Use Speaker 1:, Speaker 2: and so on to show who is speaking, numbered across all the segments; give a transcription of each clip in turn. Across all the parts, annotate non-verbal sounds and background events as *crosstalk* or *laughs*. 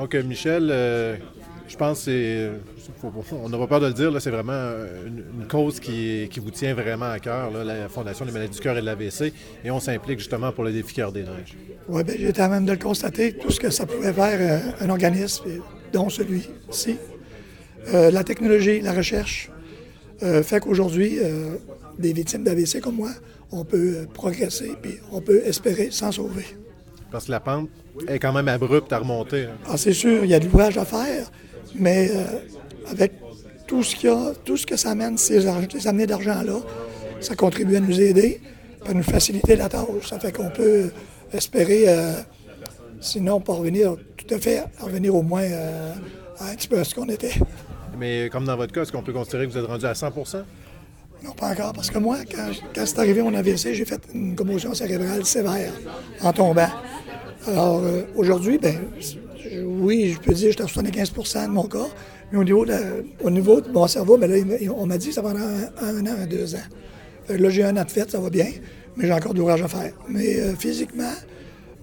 Speaker 1: Donc, euh, Michel, euh, je pense que c'est. On n'a pas peur de le dire, c'est vraiment une, cause qui, vous tient vraiment à cœur, la Fondation des maladies du cœur et de l'AVC, et on s'implique justement pour le défi Cœur des Neiges.
Speaker 2: Oui, bien, j'étais à même de le constater, tout ce que ça pouvait faire euh, un organisme, dont celui-ci. La technologie, la recherche, fait qu'aujourd'hui, des victimes d'AVC comme moi, on peut progresser, puis on peut espérer s'en sauver.
Speaker 1: Parce que la pente est quand même abrupte à remonter. hein.
Speaker 2: Ah, c'est sûr, il y a de l'ouvrage à faire, mais euh, avec tout ce, qu'il y a, tout ce que ça amène, ces, ces amenées d'argent-là, ça contribue à nous aider, à nous faciliter la tâche. Ça fait qu'on peut espérer, euh, sinon pas revenir tout à fait, revenir au moins euh, à un petit peu à ce qu'on était.
Speaker 1: Mais comme dans votre cas, est-ce qu'on peut considérer que vous êtes rendu à 100%
Speaker 2: Non, pas encore, parce que moi, quand, quand c'est arrivé mon AVC, j'ai fait une commotion cérébrale sévère en tombant. Alors, euh, aujourd'hui, ben, oui, je peux dire que j'étais à 75% de mon cas, mais au niveau de, au niveau de mon cerveau, ben là, on m'a dit que ça pendant un, un an, deux ans. Là, j'ai un an de fête, ça va bien, mais j'ai encore de l'ouvrage à faire. Mais euh, physiquement,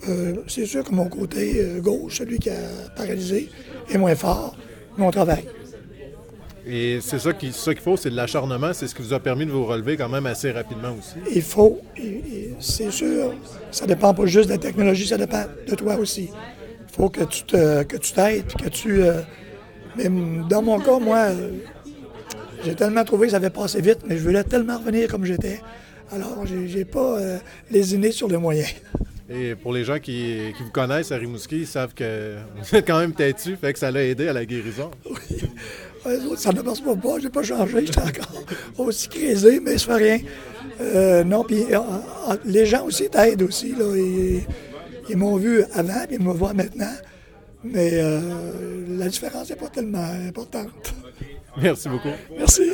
Speaker 2: euh, c'est sûr que mon côté euh, gauche, celui qui a paralysé, est moins fort, mais on travaille.
Speaker 1: Et c'est ça qu'il faut, c'est de l'acharnement. C'est ce qui vous a permis de vous relever quand même assez rapidement aussi.
Speaker 2: il faut, c'est sûr, ça dépend pas juste de la technologie, ça dépend de toi aussi. Il faut que tu te, que tu t'aides, que tu. euh, mais dans mon cas, moi, j'ai tellement trouvé que ça avait passé vite, mais je voulais tellement revenir comme j'étais. Alors, j'ai, pas euh, lésiné sur les moyens.
Speaker 1: Et pour les gens qui, qui vous connaissent à Rimouski, ils savent que vous êtes quand même têtu, fait que ça l'a aidé à la guérison.
Speaker 2: Autres, ça ne marche pas, pas, j'ai pas changé, j'étais encore *laughs* aussi craisé, mais ça fait rien. Euh, non, puis euh, euh, les gens aussi t'aident aussi, là. Ils, ils m'ont vu avant, puis ils me voient maintenant. Mais euh, la différence n'est pas tellement importante.
Speaker 1: Merci beaucoup.
Speaker 2: Merci.